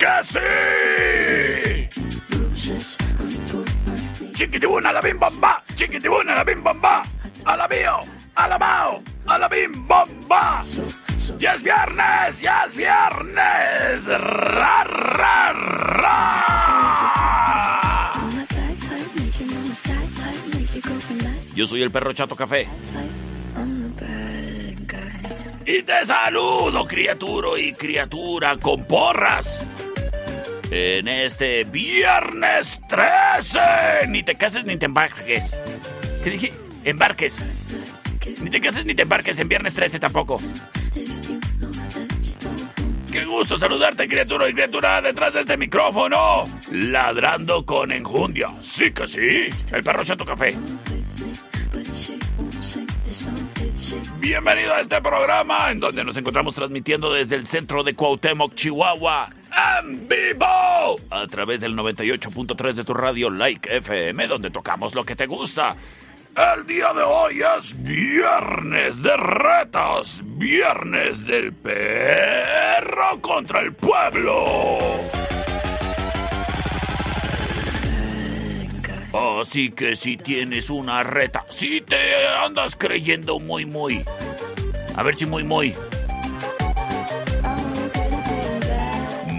¡Sí que sí! Chiquitibuna la bim bamba, chiquitibuna la bim bamba, a la mío, a la mao, a la bim bamba. ¡Ya es viernes! ¡Ya es viernes! ¡Ra, ra, ra! Yo soy el perro Chato Café. Y te saludo, criatura y criatura con porras. En este viernes 13. Ni te cases ni te embarques. ¿Qué dije? Embarques. Ni te cases ni te embarques en viernes 13 tampoco. Qué gusto saludarte, criatura y criatura, detrás de este micrófono. Ladrando con enjundia. Sí que sí. El perro Chato Café. Bienvenido a este programa en donde nos encontramos transmitiendo desde el centro de Cuauhtémoc, Chihuahua, en vivo, a través del 98.3 de tu radio Like FM, donde tocamos lo que te gusta. El día de hoy es viernes de retas, viernes del perro contra el pueblo. Así que si tienes una reta, si te andas creyendo muy, muy. A ver si muy, muy.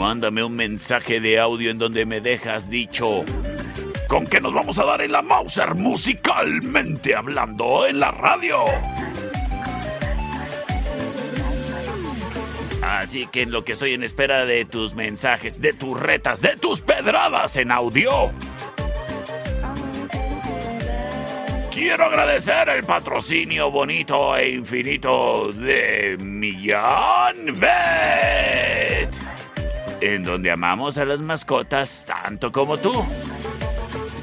Mándame un mensaje de audio en donde me dejas dicho. ¿Con qué nos vamos a dar en la Mauser musicalmente hablando en la radio? Así que en lo que estoy en espera de tus mensajes, de tus retas, de tus pedradas en audio. Quiero agradecer el patrocinio bonito e infinito de Millán Vet, en donde amamos a las mascotas tanto como tú.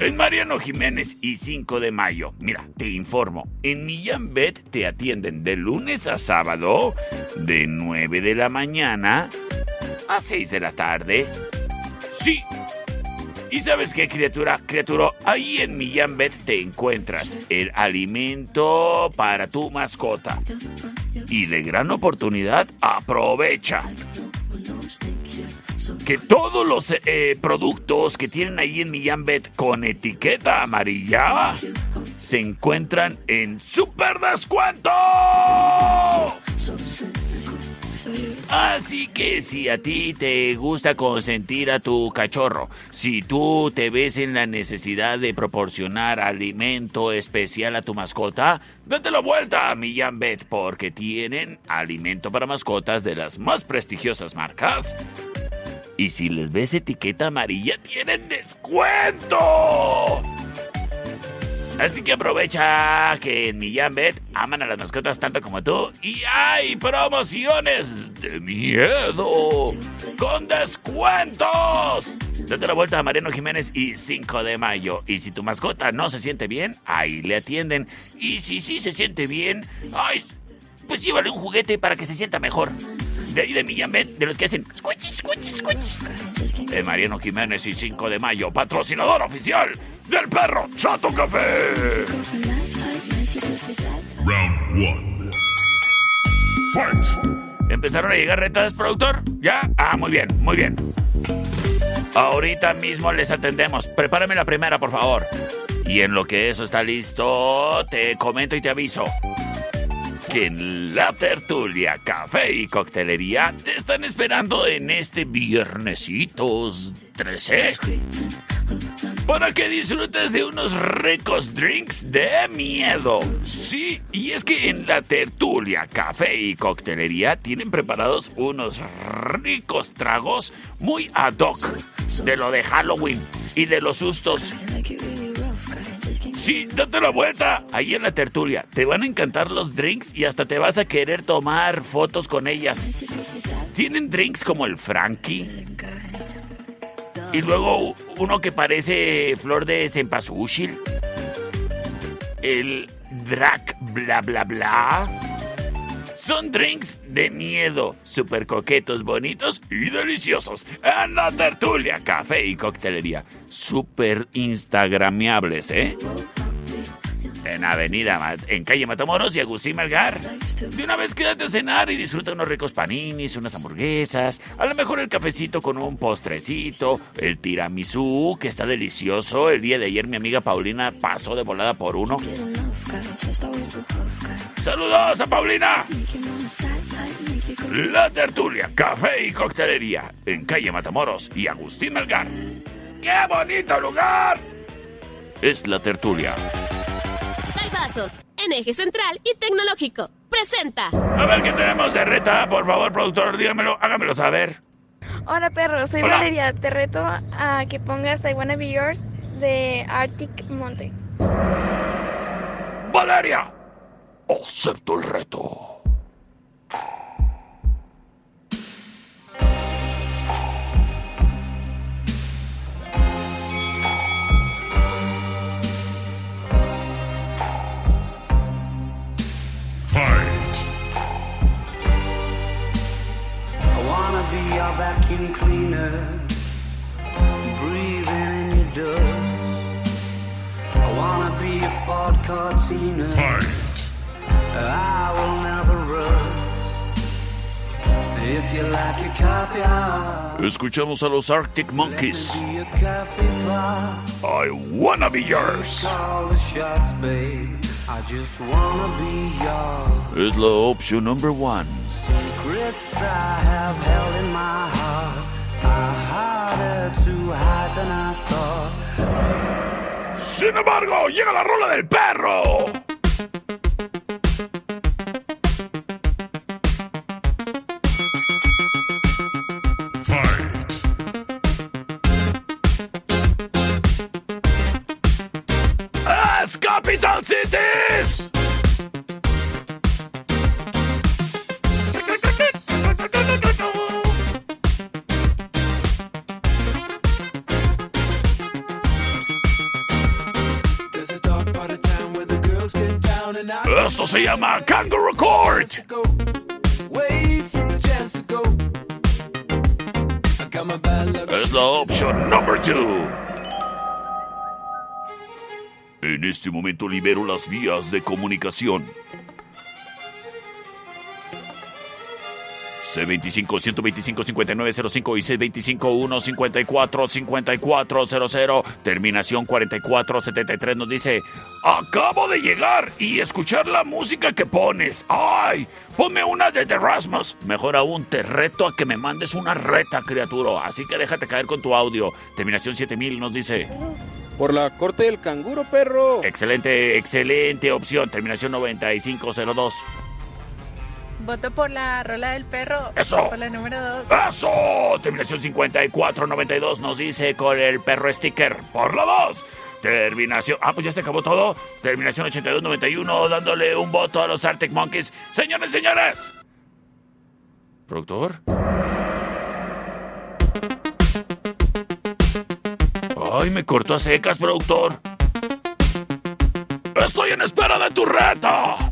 En Mariano Jiménez y 5 de mayo. Mira, te informo. En Millán Vet te atienden de lunes a sábado, de 9 de la mañana a 6 de la tarde. Sí, y sabes qué, criatura, criatura, ahí en Millán Vet te encuentras el alimento para tu mascota. Y de gran oportunidad, aprovecha. Que todos los eh, productos que tienen ahí en Millán Vet con etiqueta amarilla se encuentran en super descuento. Así que si a ti te gusta consentir a tu cachorro, si tú te ves en la necesidad de proporcionar alimento especial a tu mascota, date la vuelta a Millán porque tienen alimento para mascotas de las más prestigiosas marcas. Y si les ves etiqueta amarilla, tienen descuento. Así que aprovecha que en Millán Bet aman a las mascotas tanto como tú y hay promociones de miedo con descuentos. Date la vuelta a Mariano Jiménez y 5 de mayo. Y si tu mascota no se siente bien, ahí le atienden. Y si sí se siente bien, ay, pues llévale un juguete para que se sienta mejor. De ahí de Millán de los que hacen squitch, squitch, squitch. De Mariano Jiménez y 5 de mayo, patrocinador oficial del perro Chato Café. Round 1. Fight. ¿Empezaron a llegar retas, productor? ¿Ya? Ah, muy bien, muy bien. Ahorita mismo les atendemos. Prepárame la primera, por favor. Y en lo que eso está listo, te comento y te aviso que en la tertulia, café y coctelería te están esperando en este viernesitos 13 para que disfrutes de unos ricos drinks de miedo. Sí, y es que en la tertulia, café y coctelería tienen preparados unos ricos tragos muy ad hoc de lo de Halloween y de los sustos. Sí, date la vuelta. Ahí en la tertulia. Te van a encantar los drinks y hasta te vas a querer tomar fotos con ellas. Tienen drinks como el Frankie. Y luego uno que parece flor de cempasúchil. El Drac bla bla bla. Son drinks de miedo, súper coquetos, bonitos y deliciosos. En la tertulia, café y coctelería. Súper instagramiables, ¿eh? En Avenida, en calle Matamoros y Agustín Melgar. De una vez quédate a cenar y disfruta unos ricos paninis, unas hamburguesas, a lo mejor el cafecito con un postrecito, el tiramisú, que está delicioso. El día de ayer mi amiga Paulina pasó de volada por uno. Saludos a Paulina. La tertulia, café y coctelería en calle Matamoros y Agustín Melgar. ¡Qué bonito lugar! Es la tertulia en eje central y tecnológico. Presenta. A ver qué tenemos de reta, por favor, productor, dígamelo, hágamelo saber. Hola perro, soy Valeria. Te reto a que pongas I Wanna Be Yours de Arctic Monkeys. Valeria, acepto el reto. Vacuum breathing in your dust. I wanna be a Ford Cortina. Fight. I will never rust. If you like your coffee hot. Escuchamos a los Arctic Monkeys. I wanna be yours. Call the shots, babe. I just wanna be yours. Es la opción number one. Secrets I have held in my heart Sin embargo, llega la rola del perro. Cities! Esto se llama Kangaroo Court. Es la opción number two. En este momento libero las vías de comunicación. C25-125-5905 y C25-154-5400, terminación 4473 nos dice, acabo de llegar y escuchar la música que pones. ¡Ay! Ponme una de The Rasmus. Mejor aún, te reto a que me mandes una reta, criatura. Así que déjate caer con tu audio. Terminación 7000 nos dice... Por la corte del canguro, perro. Excelente, excelente opción. Terminación 9502. Voto por la rola del perro. Eso. Por la número 2. Eso. Terminación 5492 nos dice con el perro sticker. Por la 2. Terminación. Ah, pues ya se acabó todo. Terminación 8291 dándole un voto a los Arctic Monkeys. Señores, señores. ¿Productor? Ay, me cortó a secas, productor. Estoy en espera de tu reta.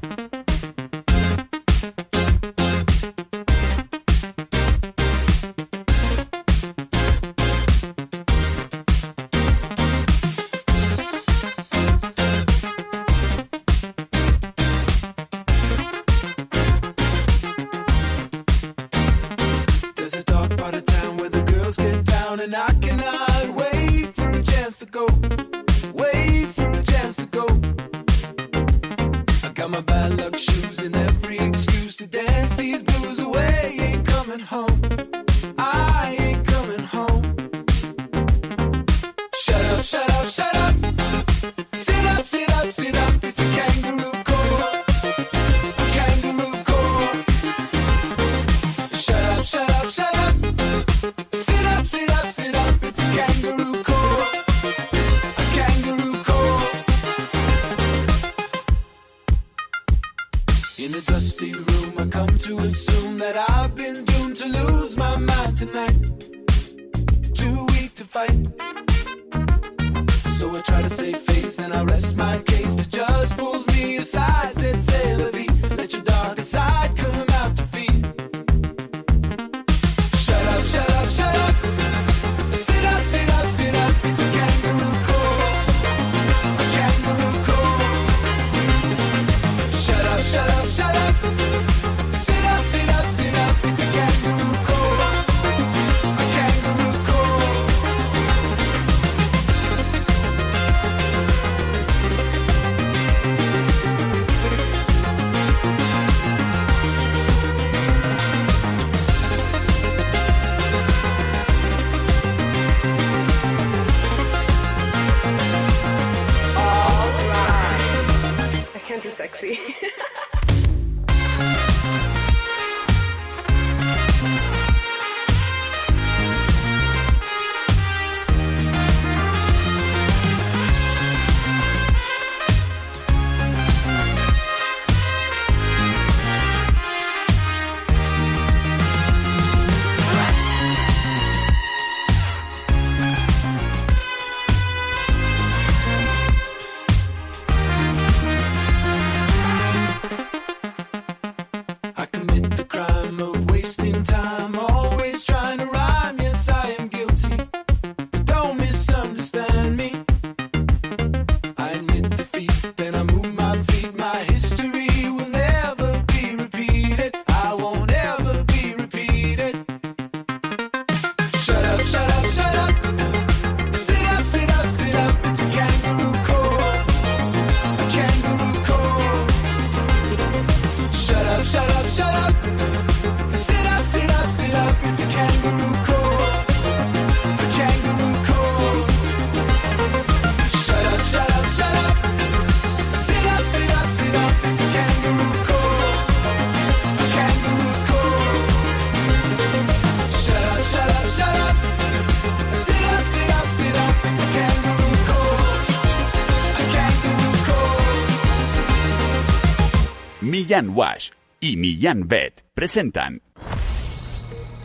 Millán Wash y Millán Vet presentan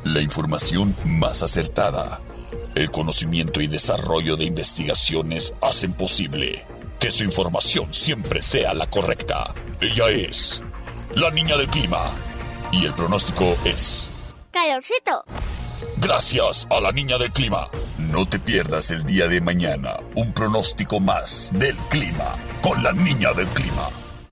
La información más acertada. El conocimiento y desarrollo de investigaciones hacen posible que su información siempre sea la correcta. Ella es la niña del clima. Y el pronóstico es... Calorcito. Gracias a la niña del clima. No te pierdas el día de mañana un pronóstico más del clima con la niña del clima.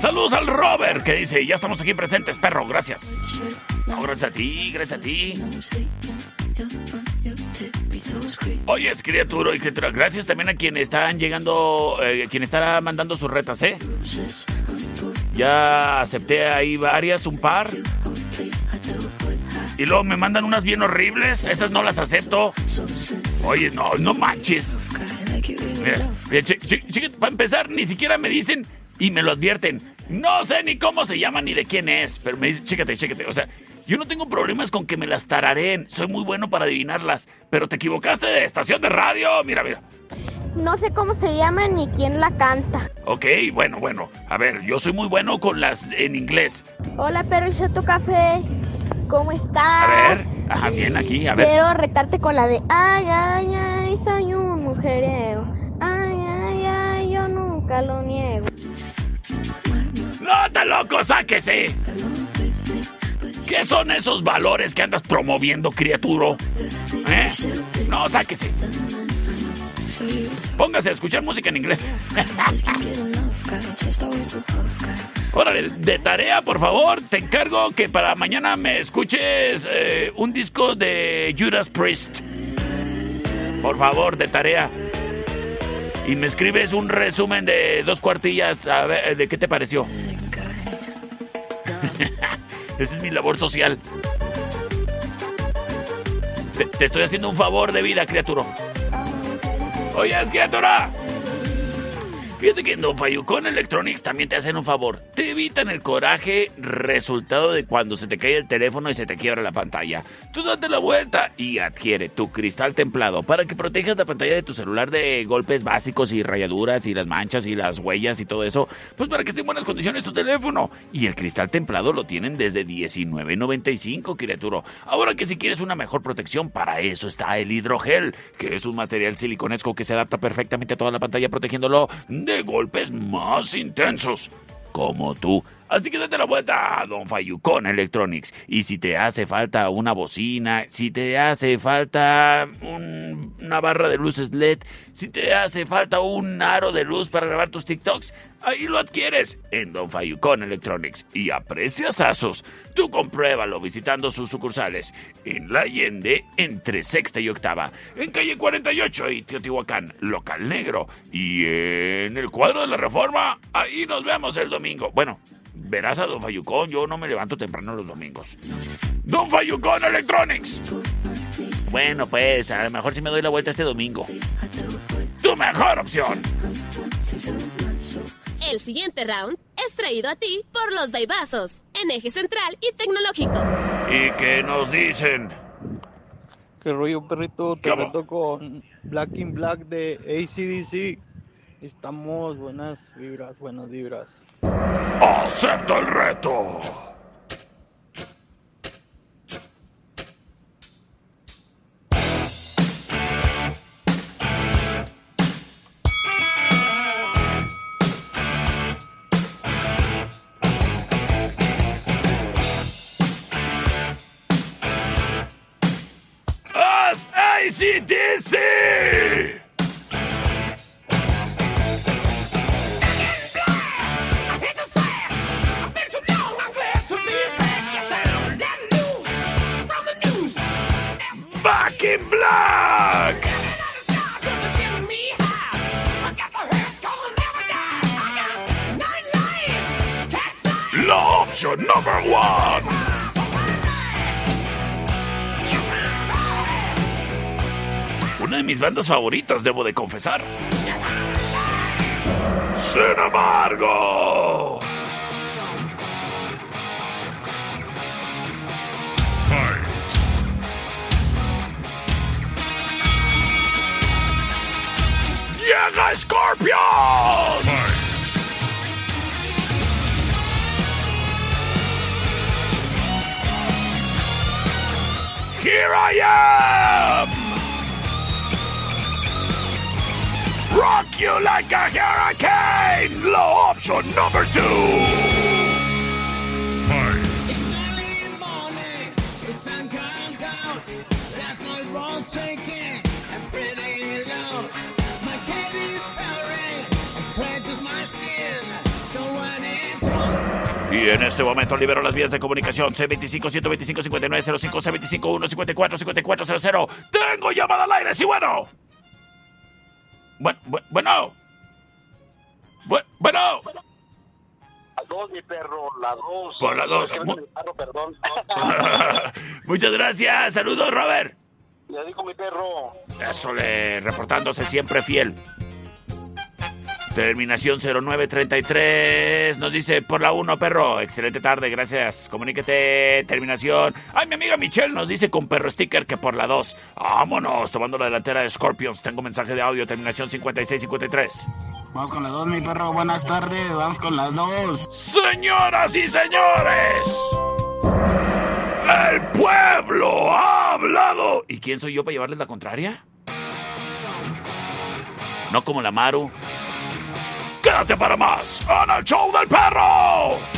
Saludos al Robert que dice, ya estamos aquí presentes, perro, gracias. No, gracias a ti, gracias a ti. Oye, es criatura y criatura, gracias también a quienes están llegando, eh, quien estará mandando sus retas, ¿eh? Ya acepté ahí varias, un par. Y luego me mandan unas bien horribles, esas no las acepto. Oye, no, no manches. Mira, mira, para empezar, ni siquiera me dicen y me lo advierten. No sé ni cómo se llama ni de quién es, pero me dicen, chécate, chécate. O sea, yo no tengo problemas con que me las tarareen. Soy muy bueno para adivinarlas. Pero te equivocaste de estación de radio. Mira, mira. No sé cómo se llama ni quién la canta. Ok, bueno, bueno. A ver, yo soy muy bueno con las en inglés. Hola, perro Chato Café. ¿Cómo estás? A ver, ajá, bien aquí, a ver. Quiero retarte con la de Ay, ay, ay, soy un mujeriego. Ay, ay, ay, yo nunca lo niego. ¡No, está loco! ¡Sáquese! ¿Qué son esos valores que andas promoviendo, criatura? ¿Eh? No, sáquese. Póngase a escuchar música en inglés. Órale, de tarea, por favor, te encargo que para mañana me escuches eh, un disco de Judas Priest. Por favor, de tarea. Y me escribes un resumen de dos cuartillas a ver de qué te pareció. Esa es mi labor social. Te, te estoy haciendo un favor de vida, criatura. Oye, criatura. Fíjate que en Don Fayucón Electronics también te hacen un favor. Te evitan el coraje resultado de cuando se te cae el teléfono y se te quiebra la pantalla. Tú date la vuelta y adquiere tu cristal templado para que protejas la pantalla de tu celular de golpes básicos y rayaduras y las manchas y las huellas y todo eso. Pues para que esté en buenas condiciones tu teléfono. Y el cristal templado lo tienen desde $19.95, criatura. Ahora que si quieres una mejor protección, para eso está el hidrogel, que es un material siliconesco que se adapta perfectamente a toda la pantalla protegiéndolo de golpes más intensos, como tú. Así que date la vuelta a Don Fayucón Electronics. Y si te hace falta una bocina, si te hace falta un- una barra de luces LED, si te hace falta un aro de luz para grabar tus TikToks, ahí lo adquieres en Don Fayucón Electronics. Y a precios asos. Tú compruébalo visitando sus sucursales. En La Allende, entre sexta y octava. En calle 48 y Teotihuacán, local negro. Y en el cuadro de la reforma, ahí nos vemos el domingo. Bueno, verás a Don Fayucón, yo no me levanto temprano los domingos. Don Fayucón Electronics. Bueno, pues a lo mejor si me doy la vuelta este domingo. Tu mejor opción. El siguiente round es traído a ti por los Daibazos, en eje central y tecnológico. ¿Y qué nos dicen? ¿Qué rollo, perrito? ¿Qué Te reto con Black in Black de ACDC. Estamos buenas vibras, buenas vibras. ¡Acepta el reto! ACDC! Back in Black! La option number one! Una de mis bandas favoritas, debo de confesar. Sin embargo... ¡Llega Scorpions! Here I am! Rock you like a hurricane! Law option number two! Y en este momento libero las vías de comunicación C25-125-5905, C25-154-5400. ¡Tengo llamada al aire! ¡Sí, bueno! Bueno, bu- bueno. Bu- Bueno. La dos, mi perro, la dos. Por la dos. Perro, perdón. Muchas gracias. Saludos, Robert. Ya dijo mi perro. Eso le reportándose siempre fiel. Terminación 0933 nos dice por la 1, perro. Excelente tarde, gracias. Comuníquete, terminación. Ay, mi amiga Michelle nos dice con perro sticker que por la 2. Vámonos, tomando la delantera de Scorpions. Tengo mensaje de audio, terminación 5653. Vamos con las dos, mi perro. Buenas tardes. Vamos con las dos. Señoras y señores, el pueblo ha hablado. ¿Y quién soy yo para llevarles la contraria? No como la Maru. Quédate para más en el show del perro.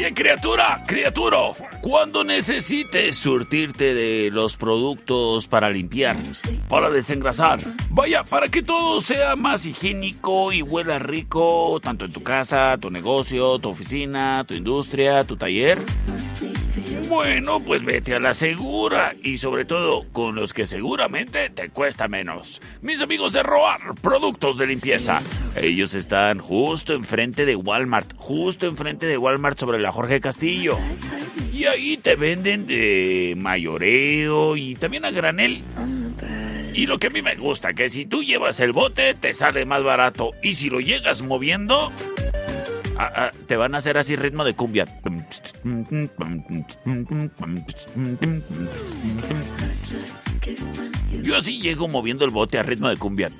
Oye, criatura, criaturo, cuando necesites surtirte de los productos para limpiar, para desengrasar, vaya, para que todo sea más higiénico y huela rico, tanto en tu casa, tu negocio, tu oficina, tu industria, tu taller. Bueno, pues vete a la segura y sobre todo con los que seguramente te cuesta menos. Mis amigos de Roar, productos de limpieza. Ellos están justo enfrente de Walmart, justo enfrente de Walmart sobre la Jorge Castillo. Y ahí te venden de mayoreo y también a granel. Y lo que a mí me gusta, que si tú llevas el bote, te sale más barato. Y si lo llegas moviendo, te van a hacer así ritmo de cumbia. Yo así llego moviendo el bote a ritmo de cumbia.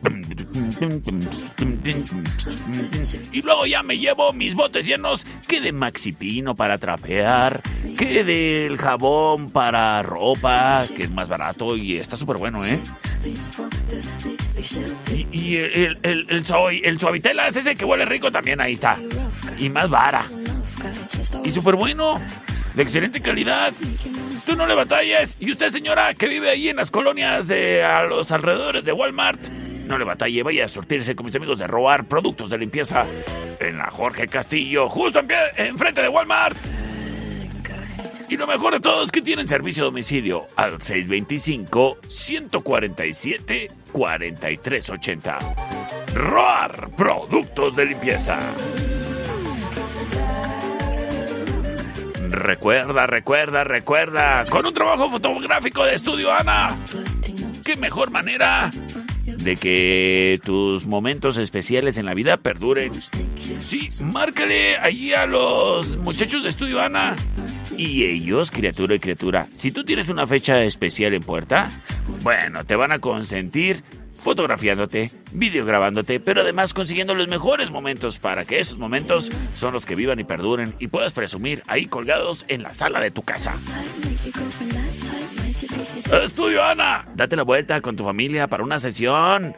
Y luego ya me llevo mis botes llenos que de maxipino para trapear, que del jabón para ropa, que es más barato y está súper bueno, ¿eh? Y, y el, el, el, el suavitelas ese que huele rico también ahí está. Y más vara. Y súper bueno. De excelente calidad. Tú no le batalles. Y usted, señora, que vive ahí en las colonias de a los alrededores de Walmart, no le batalle. Vaya a surtirse con mis amigos de robar productos de limpieza en la Jorge Castillo, justo en pie, enfrente de Walmart. Y lo mejor de todo es que tienen servicio a domicilio al 625-147-4380. ROAR Productos de Limpieza. Recuerda, recuerda, recuerda. Con un trabajo fotográfico de estudio, Ana. ¿Qué mejor manera de que tus momentos especiales en la vida perduren? Sí, márcale allí a los muchachos de estudio, Ana. Y ellos, criatura y criatura, si tú tienes una fecha especial en puerta, bueno, te van a consentir fotografiándote, videograbándote, pero además consiguiendo los mejores momentos para que esos momentos son los que vivan y perduren y puedas presumir ahí colgados en la sala de tu casa. Estudio Ana, date la vuelta con tu familia para una sesión.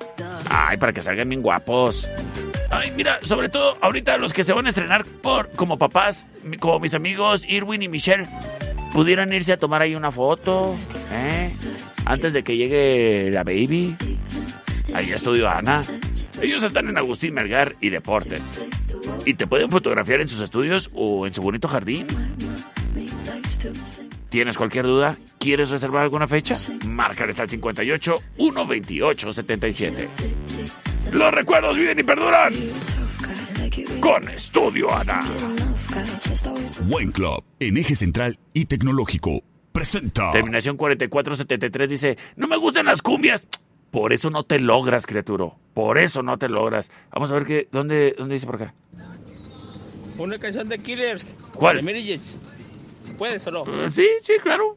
Ay, para que salgan bien guapos. Ay, mira, sobre todo ahorita los que se van a estrenar por como papás, como mis amigos Irwin y Michelle, pudieran irse a tomar ahí una foto, ¿eh? Antes de que llegue la baby. Ahí estudio Ana. Ellos están en Agustín Melgar y Deportes. Y te pueden fotografiar en sus estudios o en su bonito jardín. ¿Tienes cualquier duda? ¿Quieres reservar alguna fecha? Márcales al 58 128 77. Los recuerdos viven y perduran. Con Estudio Ana. Buen Club, en eje central y tecnológico, presenta. Terminación 4473 dice, no me gustan las cumbias. Por eso no te logras, criatura. Por eso no te logras. Vamos a ver qué, ¿dónde, dónde dice por acá? Una canción de Killers. ¿Cuál? De Mary Jane. Si puedes o no. Eh, sí, sí, claro.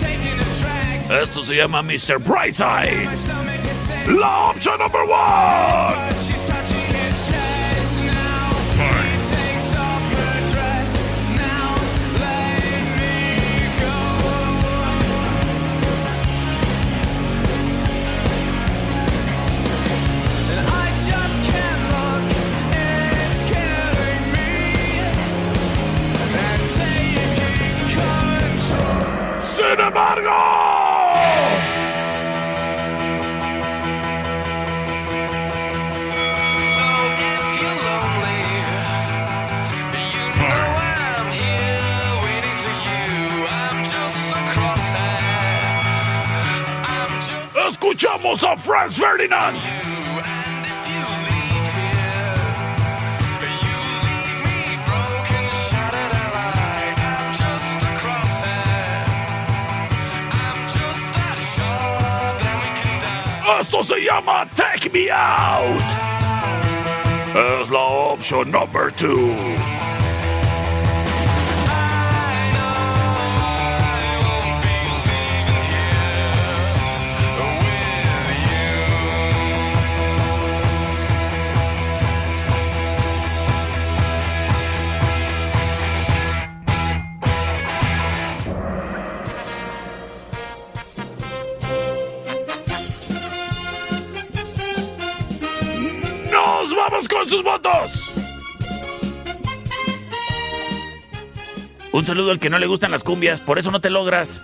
Taking a drag. Esto se llama Mr. Brightside. La opción number one. Can die. Esto se llama Take Me Out. Es la opción number two. Saludo al que no le gustan las cumbias, por eso no te logras.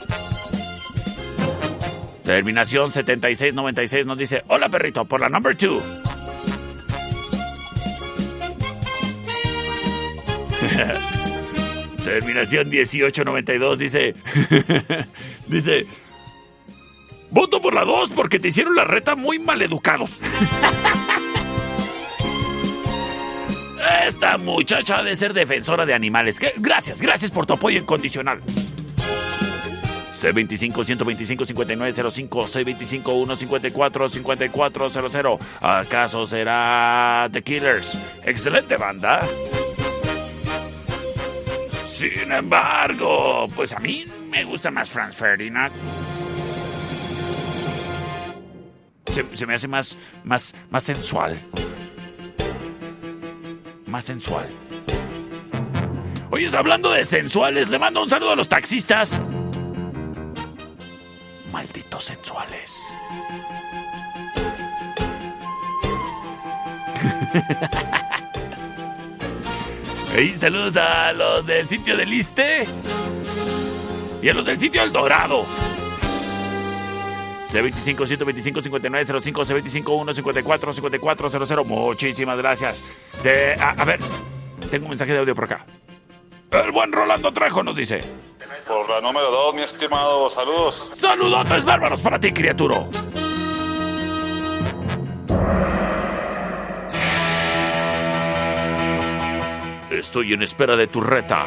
Terminación 7696 nos dice, hola perrito, por la number 2. Terminación 1892 dice, dice, voto por la 2 porque te hicieron la reta muy maleducados. Esta muchacha ha de ser defensora de animales. Gracias, gracias por tu apoyo incondicional. C25-125-5905, C25-154-5400. ¿Acaso será The Killers? Excelente banda. Sin embargo, pues a mí me gusta más Franz Ferdinand. Se, se me hace más, más, más sensual. Más sensual. Oye, hablando de sensuales, le mando un saludo a los taxistas. Malditos sensuales. Hey, saludos a los del sitio del Iste y a los del sitio El Dorado. C25 125 5905 C25 154 5400. Muchísimas gracias. De, a, a ver, tengo un mensaje de audio por acá. El buen Rolando Trejo nos dice. Por la número 2, mi estimado, saludos. Saludotes bárbaros para ti, criatura. Estoy en espera de tu reta.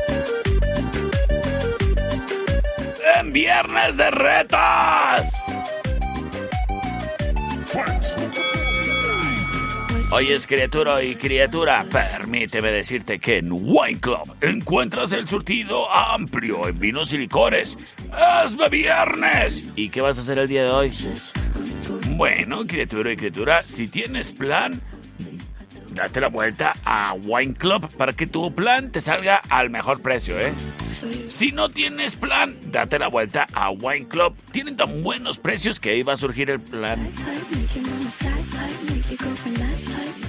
En Viernes de Retas. Oyes, criatura y criatura, permíteme decirte que en Wine Club encuentras el surtido amplio en vinos y licores. ¡Es viernes! ¿Y qué vas a hacer el día de hoy? Bueno, criatura y criatura, si tienes plan, date la vuelta a Wine Club para que tu plan te salga al mejor precio, ¿eh? Si no tienes plan, date la vuelta a Wine Club. Tienen tan buenos precios que ahí va a surgir el plan.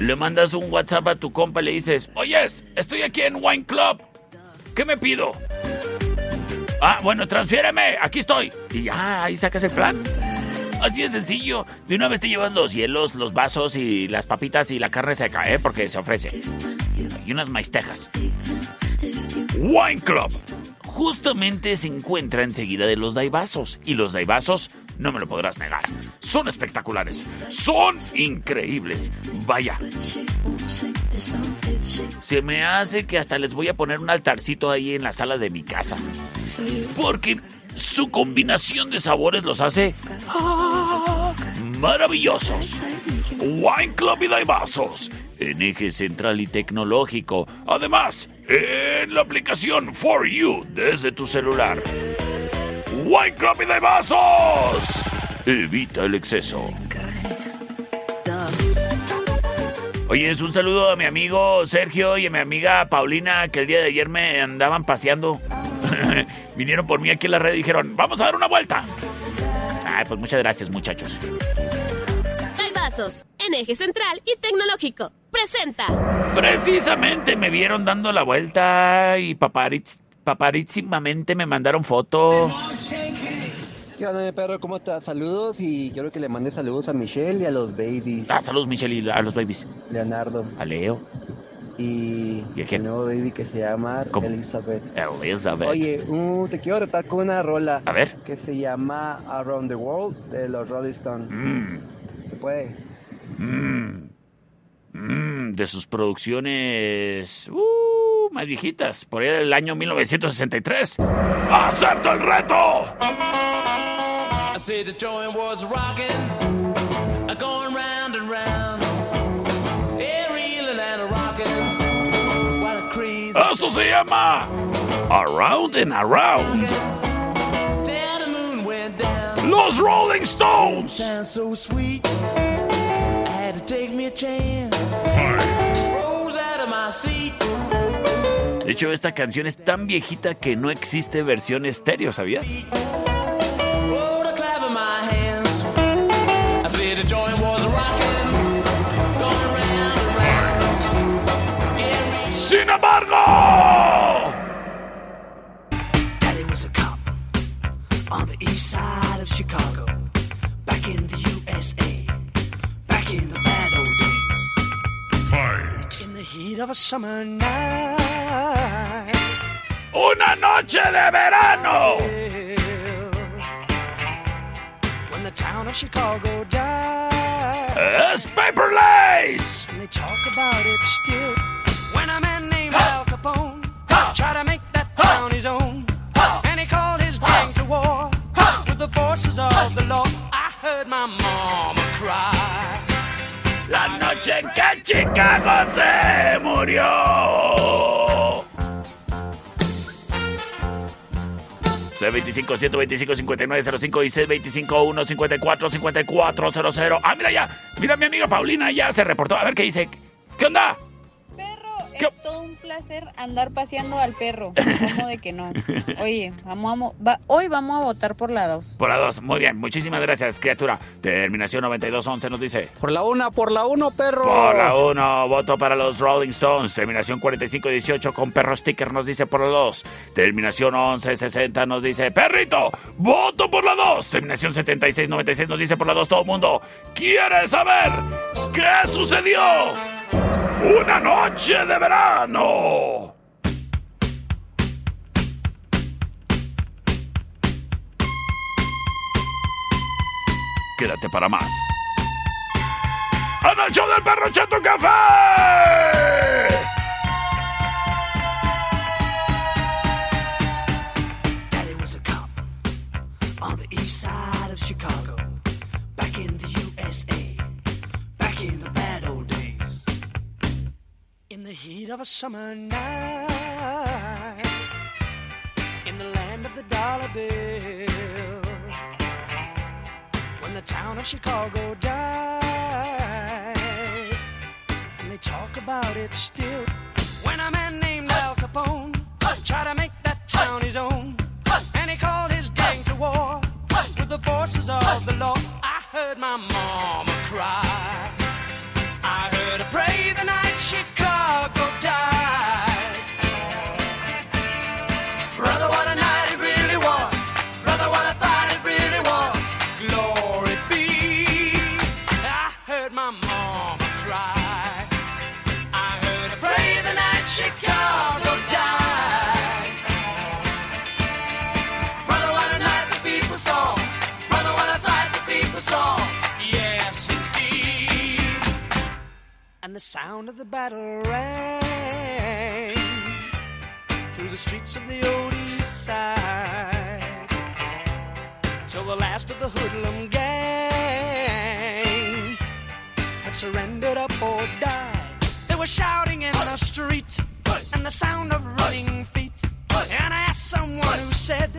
Le mandas un WhatsApp a tu compa y le dices, oyes, estoy aquí en Wine Club. ¿Qué me pido? Ah, bueno, transfiéreme, aquí estoy. Y ya, ahí sacas el plan. Así es sencillo. De una vez te llevas los hielos, los vasos y las papitas y la carne seca, ¿eh? Porque se ofrece. Y unas maistejas. Wine Club. Justamente se encuentra enseguida de los daibazos. Y los daibazos, no me lo podrás negar, son espectaculares. Son increíbles. Vaya. Se me hace que hasta les voy a poner un altarcito ahí en la sala de mi casa. Porque su combinación de sabores los hace maravillosos. Wine Club y Daibazos, en eje central y tecnológico. Además, en la aplicación For You desde tu celular. Wine Club y Daibazos. Evita el exceso. Oye, es un saludo a mi amigo Sergio y a mi amiga Paulina que el día de ayer me andaban paseando. Vinieron por mí aquí en la red y dijeron, vamos a dar una vuelta. Ay, pues muchas gracias, muchachos. Daibazos, en eje central y tecnológico. Presenta. Precisamente me vieron dando la vuelta y paparitz, paparísimamente me mandaron foto. ¿Qué onda, mi perro? ¿Cómo estás? Saludos y quiero que le mande saludos a Michelle y a los babies. Ah, saludos, Michelle, y a los babies. Leonardo. A Leo. Y, ¿Y a quién? el nuevo baby que se llama ¿Cómo? Elizabeth. Elizabeth. Oye, uh, te quiero retar con una rola. A ver. Que se llama Around the World de los Rolling Stones. Mm, ¿Se puede? mm, mm, de sus producciones uh, más viejitas, por ahí del año 1963. ¡Acepto el reto! I said the joint was rocking, going round. Eso se llama Around and Around. Los Rolling Stones. Sounds so sweet. I had to take me a chance. Rose out of my seat. De hecho, esta canción es tan viejita que no existe versión estéreo, ¿sabías? Chicago, back in the USA, back in the bad old days. Fight. In the heat of a summer night, una noche de verano. when the town of Chicago died, Es Paper Lace. Chicago se murió. C25 125 5905 y C25 154 5400. Ah, mira ya. Mira mi amiga Paulina ya se reportó. A ver qué dice. ¿Qué onda? Placer andar paseando al perro. ¿Cómo de que no? Oye, vamos a mo- va- hoy vamos a votar por la 2. Por la 2, muy bien, muchísimas gracias, criatura. Terminación 9211 nos dice. Por la una, por la uno, perro. Por la 1, voto para los Rolling Stones. Terminación 4518 con perro sticker nos dice por la 2. Terminación 1160 nos dice perrito, voto por la 2. Terminación 7696 nos dice por la 2 todo el mundo. ¿Quiere saber qué sucedió? Una noche de verano. Quédate para más. ¡En del perro Chato Café! On the east side of Chicago, back in the USA, the heat of a summer night, in the land of the dollar bill, when the town of Chicago died, and they talk about it still. When a man named Al Capone tried to make that town his own, and he called his gang to war with the forces of the law. I heard my mama cry. My. I heard her pray the night Chicago died. Brother, night the people saw. Brother, the people saw. Yes, indeed. And the sound of the battle rang through the streets of the old east side till the last of the hoodlum gang surrendered up or died. They were shouting in the street and the sound of running feet. And I asked someone who said,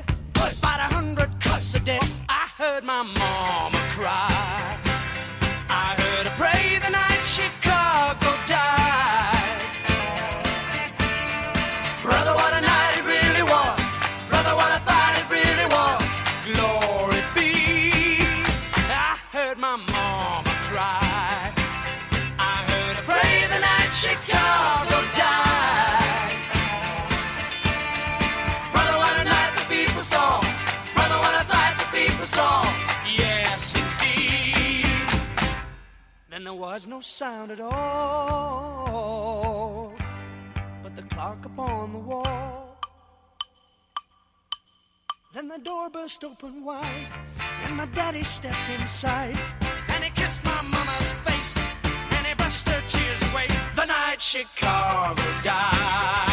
about a hundred cops are dead. I heard my mama cry. I heard her pray the night Chicago died. Was no sound at all but the clock upon the wall. Then the door burst open wide, and my daddy stepped inside, and he kissed my mama's face, and he brushed her tears away. The night Chicago died.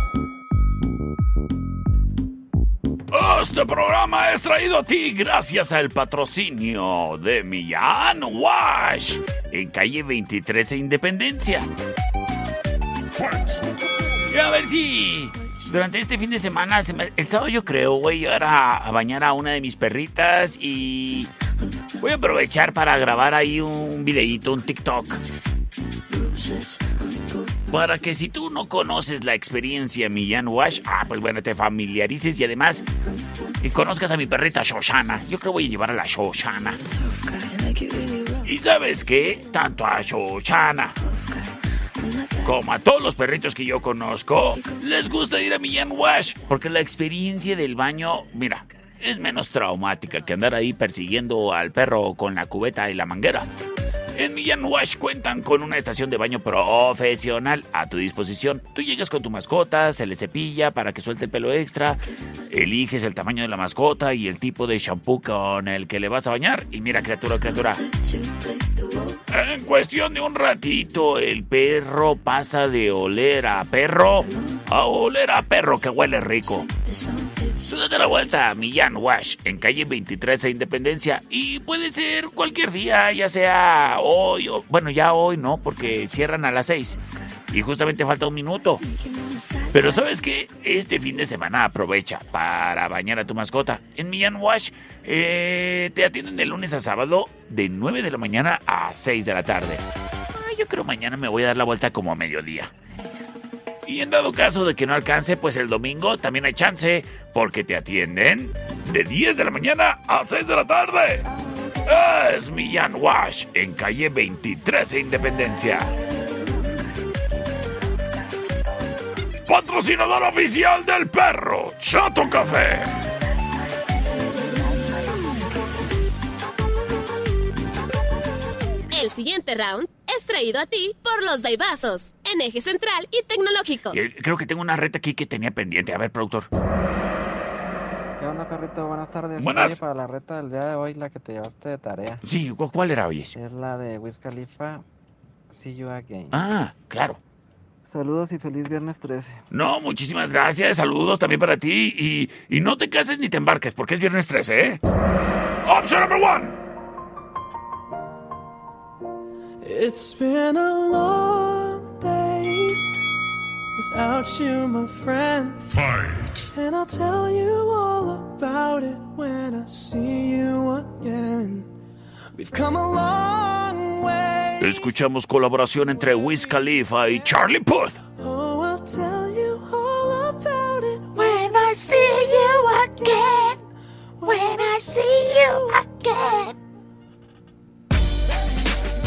Este programa es traído a ti gracias al patrocinio de Millán Wash en calle 23 e Independencia. Y a ver si durante este fin de semana, el sábado yo creo, voy a llegar a, a bañar a una de mis perritas y voy a aprovechar para grabar ahí un videíto, un TikTok. Para que si tú no conoces la experiencia Millán Wash, ah, pues bueno, te familiarices y además conozcas a mi perrita Shoshana. Yo creo voy a llevar a la Shoshana. Y sabes qué, tanto a Shoshana como a todos los perritos que yo conozco, les gusta ir a Millán Wash. Porque la experiencia del baño, mira, es menos traumática que andar ahí persiguiendo al perro con la cubeta y la manguera. En Millán Wash cuentan con una estación de baño profesional a tu disposición. Tú llegas con tu mascota, se le cepilla para que suelte el pelo extra, eliges el tamaño de la mascota y el tipo de shampoo con el que le vas a bañar. Y mira, criatura, criatura. En cuestión de un ratito, el perro pasa de oler a perro a oler a perro que huele rico. Tú date la vuelta a Millán Wash en calle 23 de Independencia y puede ser cualquier día, ya sea hoy o bueno, ya hoy no, porque cierran a las 6 y justamente falta un minuto. Pero sabes qué, este fin de semana aprovecha para bañar a tu mascota. En Millán Wash eh, te atienden de lunes a sábado de 9 de la mañana a 6 de la tarde. Ah, yo creo mañana me voy a dar la vuelta como a mediodía. Y en dado caso de que no alcance, pues el domingo también hay chance, porque te atienden de 10 de la mañana a 6 de la tarde. Es Millán Wash en calle 23 de Independencia. Patrocinador oficial del perro, Chato Café. El siguiente round es traído a ti por los Daibazos, en eje central y tecnológico. Eh, Creo que tengo una reta aquí que tenía pendiente. A ver, productor. ¿Qué onda, perrito? Buenas tardes. Buenas. Oye, para la reta del día de hoy, la que te llevaste de tarea. Sí, ¿cu- ¿cuál era, oye? Es la de Wiz Khalifa, See You Again. Ah, claro. Saludos y feliz viernes 13. No, muchísimas gracias. Saludos también para ti. Y, y no te cases ni te embarques, porque es viernes 13, ¿eh? Option number one. It's been a long day without you, my friend. Fight. And I'll tell you all about it when I see you again. We've come a long way. Escuchamos colaboración entre Wiz Khalifa y Charlie Puth. Oh, I'll tell you all about it When I see you again, when I see you again.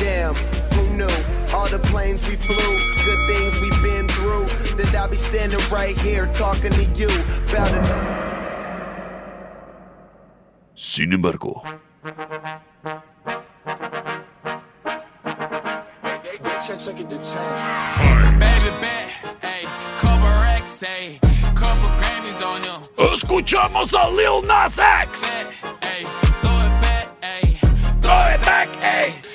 Damn, who knew? All the planes we flew, good things we've been through. That I'll be standing right here talking to you about it. Sin embargo, Baby bet, ayy, couple racks, ayy, couple Grammys on him. escuchamos a Lil Nas X. Ayy, throw it back, ayy, Throw it back, ayy.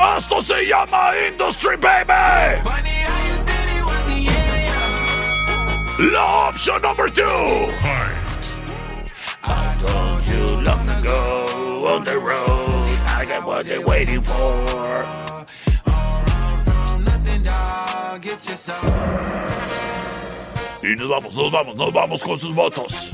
Esto se llama Industry Baby. Funny how you said he was the yeah. La option number two. I told you long ago on the road. I got what they're waiting for. from nothing, dog. Get your soul. Y nos vamos, nos vamos, nos vamos con sus votos.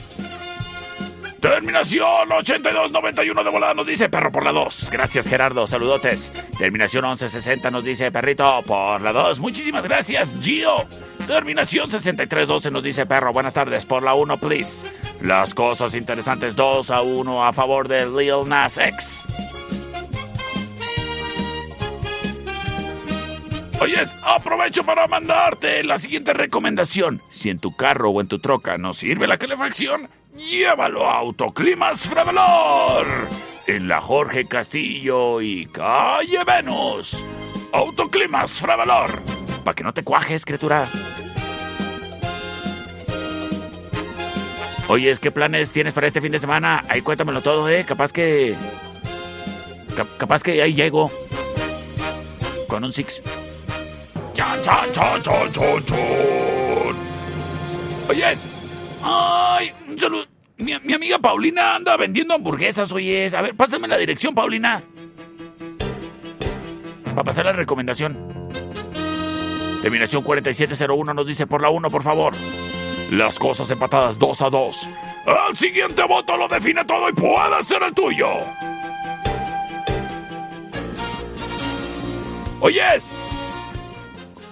Terminación 8291 de volada nos dice perro por la 2. Gracias Gerardo, saludotes. Terminación 1160 nos dice perrito por la 2. Muchísimas gracias Gio. Terminación 6312 nos dice perro, buenas tardes por la 1 please. Las cosas interesantes 2 a 1 a favor de Lil Nas X. Oyes, aprovecho para mandarte la siguiente recomendación. Si en tu carro o en tu troca no sirve la calefacción, llévalo a Autoclimas Frevelor. En la Jorge Castillo y Calle Venus. Autoclimas Frevelor. Para que no te cuajes, criatura. Oyes, ¿qué planes tienes para este fin de semana? Ahí cuéntamelo todo, ¿eh? Capaz que... cap- capaz que ahí llego. Con un six. Chan, chan, chan, chan, chan, chan. Oyes. Ay, un saludo. Mi, mi amiga Paulina anda vendiendo hamburguesas, oyes. A ver, pásame la dirección, Paulina. Para pasar la recomendación. Terminación 4701 nos dice por la 1, por favor. Las cosas empatadas 2 a 2. El siguiente voto lo define todo y puede ser el tuyo. Oyes.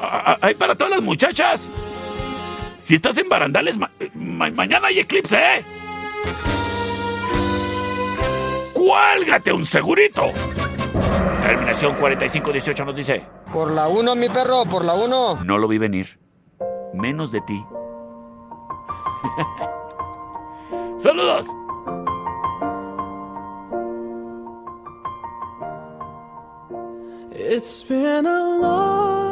A- a- Hay para todas las muchachas. Si estás en barandales, ma- ma- mañana hay eclipse, ¿eh? ¡Cuélgate un segurito! Terminación 4518 nos dice. Por la uno, mi perro, por la uno. No lo vi venir. Menos de ti. ¡Saludos! It's been a long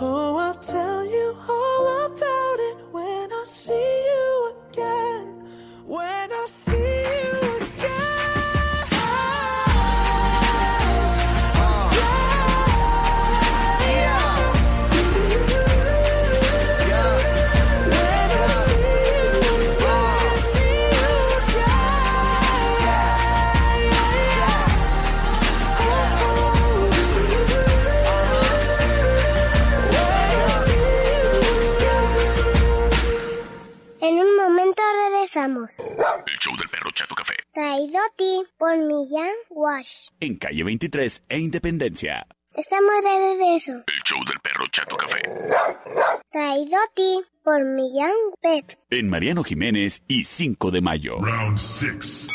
Oh, I'll tell you all Café. Traído a ti por Millán Wash. En calle 23 e Independencia. Estamos de regreso. El show del perro Chato Café. Traído a ti por Millán Pet. En Mariano Jiménez y 5 de mayo. Round 6.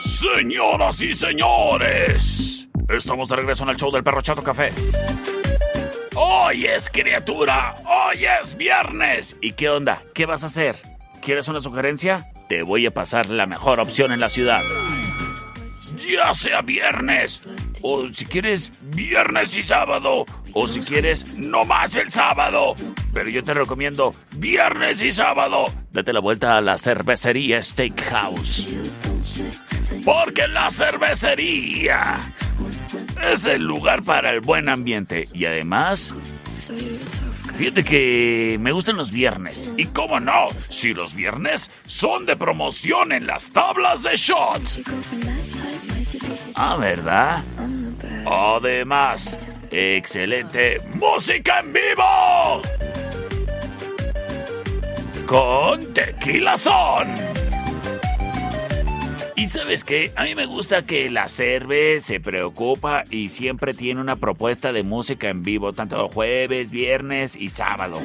Señoras y señores, estamos de regreso en el show del perro Chato Café. Hoy es criatura, hoy es viernes. ¿Y qué onda? ¿Qué vas a hacer? ¿Quieres una sugerencia? Te voy a pasar la mejor opción en la ciudad. Ya sea viernes, o si quieres viernes y sábado, o si quieres no más el sábado. Pero yo te recomiendo viernes y sábado. Date la vuelta a la cervecería Steakhouse. Porque la cervecería es el lugar para el buen ambiente. Y además, fíjate que me gustan los viernes. Y cómo no, si los viernes son de promoción en las tablas de shots. Ah, ¿verdad? Además, excelente música en vivo. Con Tequila Son. Y sabes qué, a mí me gusta que la Cerve se preocupa y siempre tiene una propuesta de música en vivo, tanto jueves, viernes y sábado.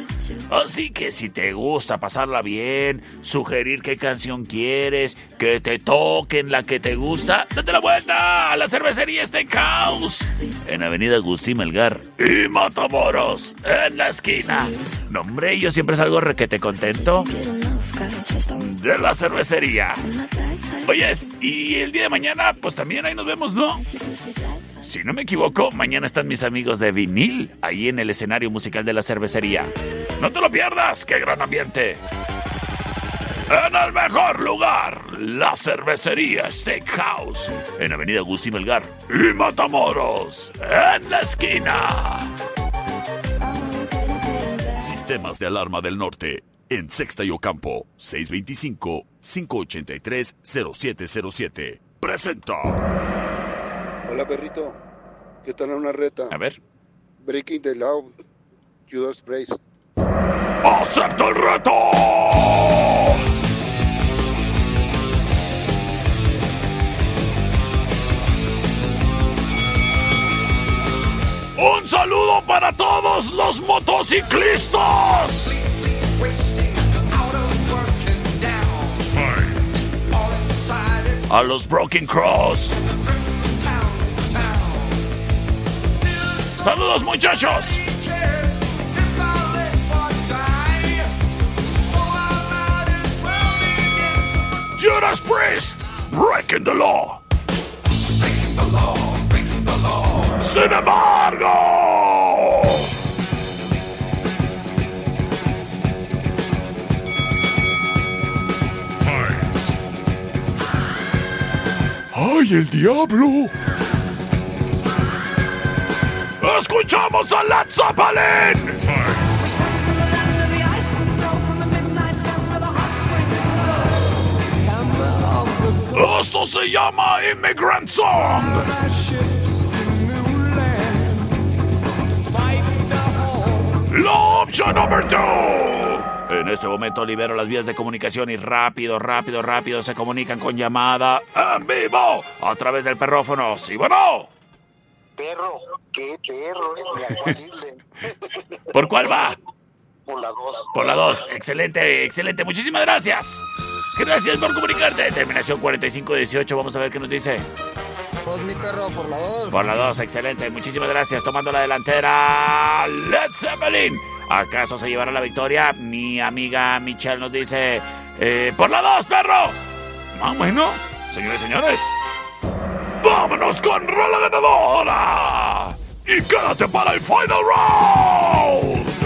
Así que si te gusta pasarla bien, sugerir qué canción quieres, que te toquen la que te gusta, date la vuelta a la cervecería Steakhouse en Avenida Agustín Melgar y Matamoros, en la esquina. No, hombre, yo siempre salgo requete contento de la cervecería. Oyes, y el día de mañana, pues también ahí nos vemos, ¿no? Si no me equivoco, mañana están mis amigos de vinil ahí en el escenario musical de la cervecería. No te lo pierdas, qué gran ambiente. En el mejor lugar, la cervecería Steakhouse, en Avenida Agustín Melgar y Matamoros, en la esquina. Sistemas de alarma del norte. En Sexta y Ocampo, 625-583-0707. Presenta. Hola, perrito. ¿Qué tal una reta? A ver. Breaking the Law, Judas Priest. ¡Acepto el reto! Un saludo para todos los motociclistas. A los Broken Cross. Saludos muchachos. Judas Priest, breaking the law. Sin embargo. ¡Ay, el diablo! ¡Escuchamos a Led Zeppelin! Esto se llama Immigrant Song. La opción número 2. En este momento libero las vías de comunicación y rápido, rápido, rápido se comunican con llamada en vivo a través del perrófono. ¿Sí, bueno? Perro, qué perro, es horrible. ¿Por cuál va? Por la dos. Por la 2. Excelente, excelente. Muchísimas gracias. Gracias por comunicarte. Terminación 4518. Vamos a ver qué nos dice. Pues mi perro, por la dos. Por la 2, excelente. Muchísimas gracias. Tomando la delantera, Led Zeppelin. ¿Acaso se llevará la victoria? Mi amiga Michelle nos dice, eh, por la 2, perro. Ah, bueno, señores y señores, vámonos con Rola Ganadora. Y quédate para el final round.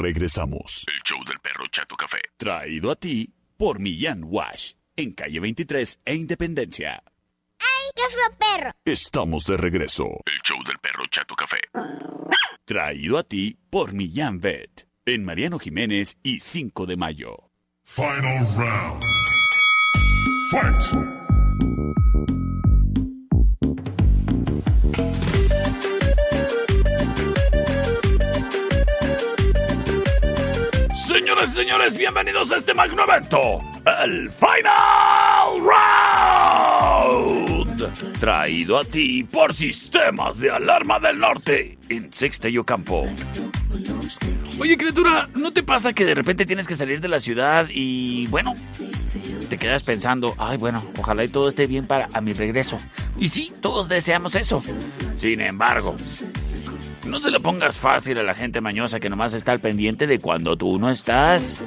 Regresamos. El show del perro Chato Café. Traído a ti por Millán Wash. En calle 23 e Independencia. ¡Ay, qué fue perro! Estamos de regreso. El show del perro Chato Café. Traído a ti por Millán Vet. En Mariano Jiménez y 5 de mayo. Final round. Fight! Señoras y señores, bienvenidos a este magno evento, el Final Round. Traído a ti por Sistemas de Alarma del Norte, en Sexta y Ocampo. Oye, criatura, ¿no te pasa que de repente tienes que salir de la ciudad y, bueno, te quedas pensando, ay, bueno, ojalá y todo esté bien para a mi regreso? Y sí, todos deseamos eso. Sin embargo, no se lo pongas fácil a la gente mañosa que nomás está al pendiente de cuando tú no estás.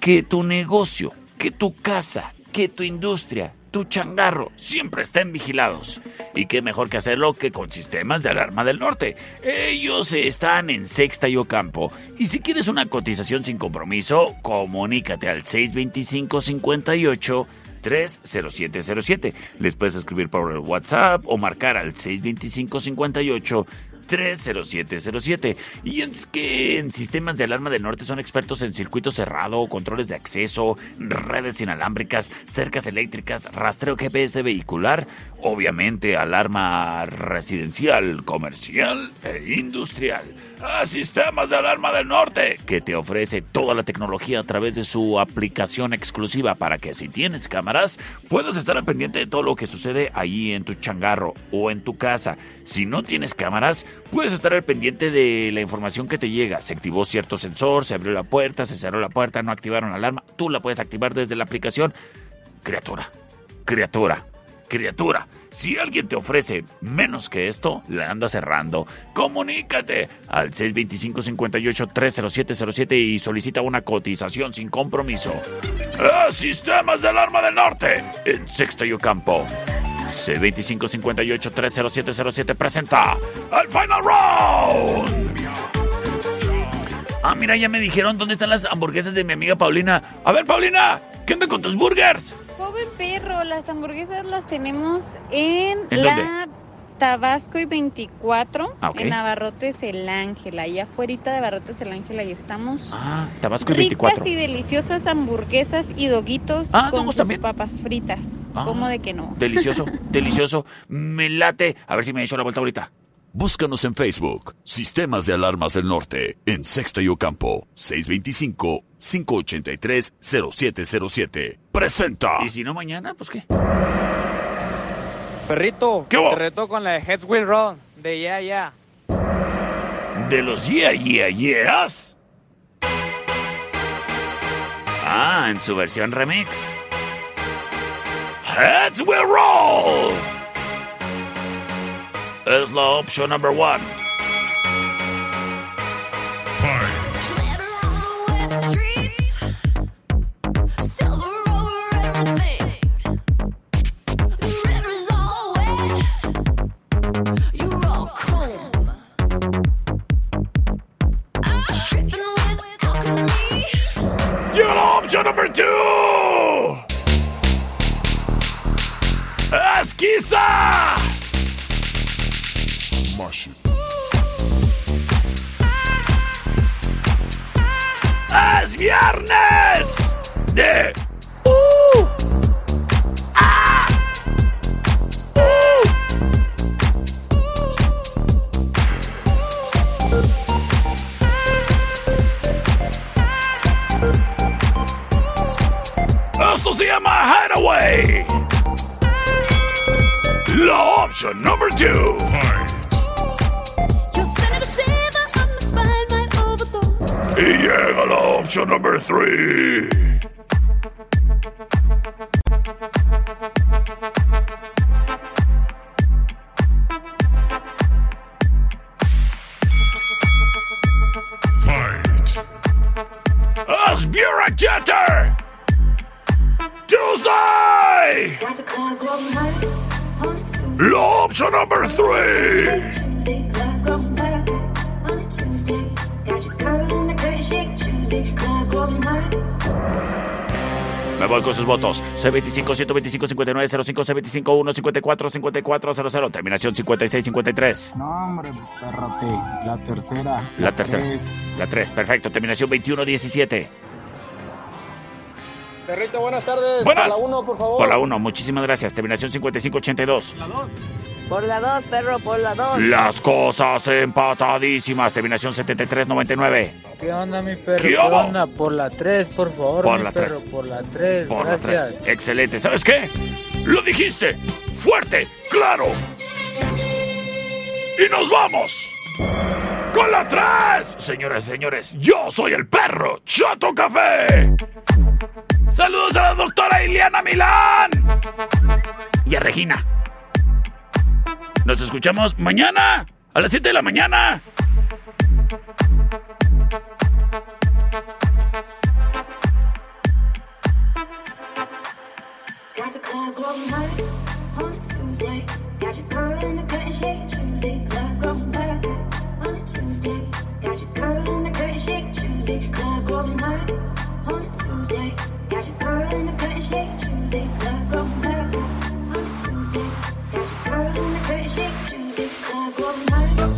Que tu negocio, que tu casa, que tu industria, tu changarro siempre estén vigilados. Y qué mejor que hacerlo que con sistemas de alarma del norte. Ellos están en Sexta y Ocampo. Y si quieres una cotización sin compromiso, comunícate al 625 58 30707. Les puedes escribir por el WhatsApp o marcar al 625 58 30707. Y es que en sistemas de alarma del norte son expertos en circuito cerrado, controles de acceso, redes inalámbricas, cercas eléctricas, rastreo GPS vehicular, obviamente alarma residencial, comercial e industrial. A Sistemas de Alarma del Norte, que te ofrece toda la tecnología a través de su aplicación exclusiva para que si tienes cámaras, puedas estar al pendiente de todo lo que sucede ahí en tu changarro o en tu casa. Si no tienes cámaras, puedes estar al pendiente de la información que te llega. Se activó cierto sensor, se abrió la puerta, se cerró la puerta, no activaron la alarma. Tú la puedes activar desde la aplicación. Criatura, criatura, criatura. Si alguien te ofrece menos que esto, la anda cerrando. Comunícate al 625-58-30707 y solicita una cotización sin compromiso. ¡Ah, Sistemas de Alarma del Norte, en Sexto y Ocampo. C2558-30707 presenta al Final Round. Ah, mira, ya me dijeron dónde están las hamburguesas de mi amiga Paulina. A ver, Paulina, ¿qué onda con tus burgers? Joven perro, las hamburguesas las tenemos en, ¿En la dónde? Tabasco y 24, Ah, en Abarrotes El Ángel, allá afuera de Abarrotes El Ángel, ahí estamos. Ah, Tabasco y Ricas 24. y deliciosas hamburguesas y doguitos Ah, con sus papas fritas. Ah. ¿Cómo de que no? Delicioso, delicioso. Me late. A ver si me he hecho la vuelta ahorita. Búscanos en Facebook, Sistemas de Alarmas del Norte, en Sexta y Ocampo, 625-583-0707. Presenta. Y si no mañana, pues qué. Perrito, ¿Qué te reto con la de Heads Will Run, de Ya Ya. De los yeah, yeah, yeahs. Ah, en su versión remix. Heads will roll. Es la opción number one. Votos. C25 125 59 05 C25 1 54 54 00. Terminación 56 53. No, hombre, perrote. La tercera. La tercera. tres. La 3, perfecto. Terminación 21 17. Perrito, buenas tardes. Buenas. Por la 1, por favor. Por la 1, muchísimas gracias. Terminación 55 82. Por la 2, perro, por la 2. Las cosas empatadísimas. Terminación 73 99. ¿Qué onda, mi perro? ¿Qué ¿Qué, onda? Por la 3, por favor, Por mi la perro. tres. Por la 3, Por la gracias. 3. Excelente. ¿Sabes qué? Lo dijiste. Fuerte, claro. Y nos vamos. Con la 3. Señores, señores, yo soy el perro Chato Café. Saludos a la doctora Iliana Milán. Y a Regina. Nos escuchamos mañana a las 7 de la mañana. On a Tuesday. Got your girl in the curtain shake Tuesday. Club going hard on a Tuesday. Got your girl in the curtain shake Tuesday. Club going hard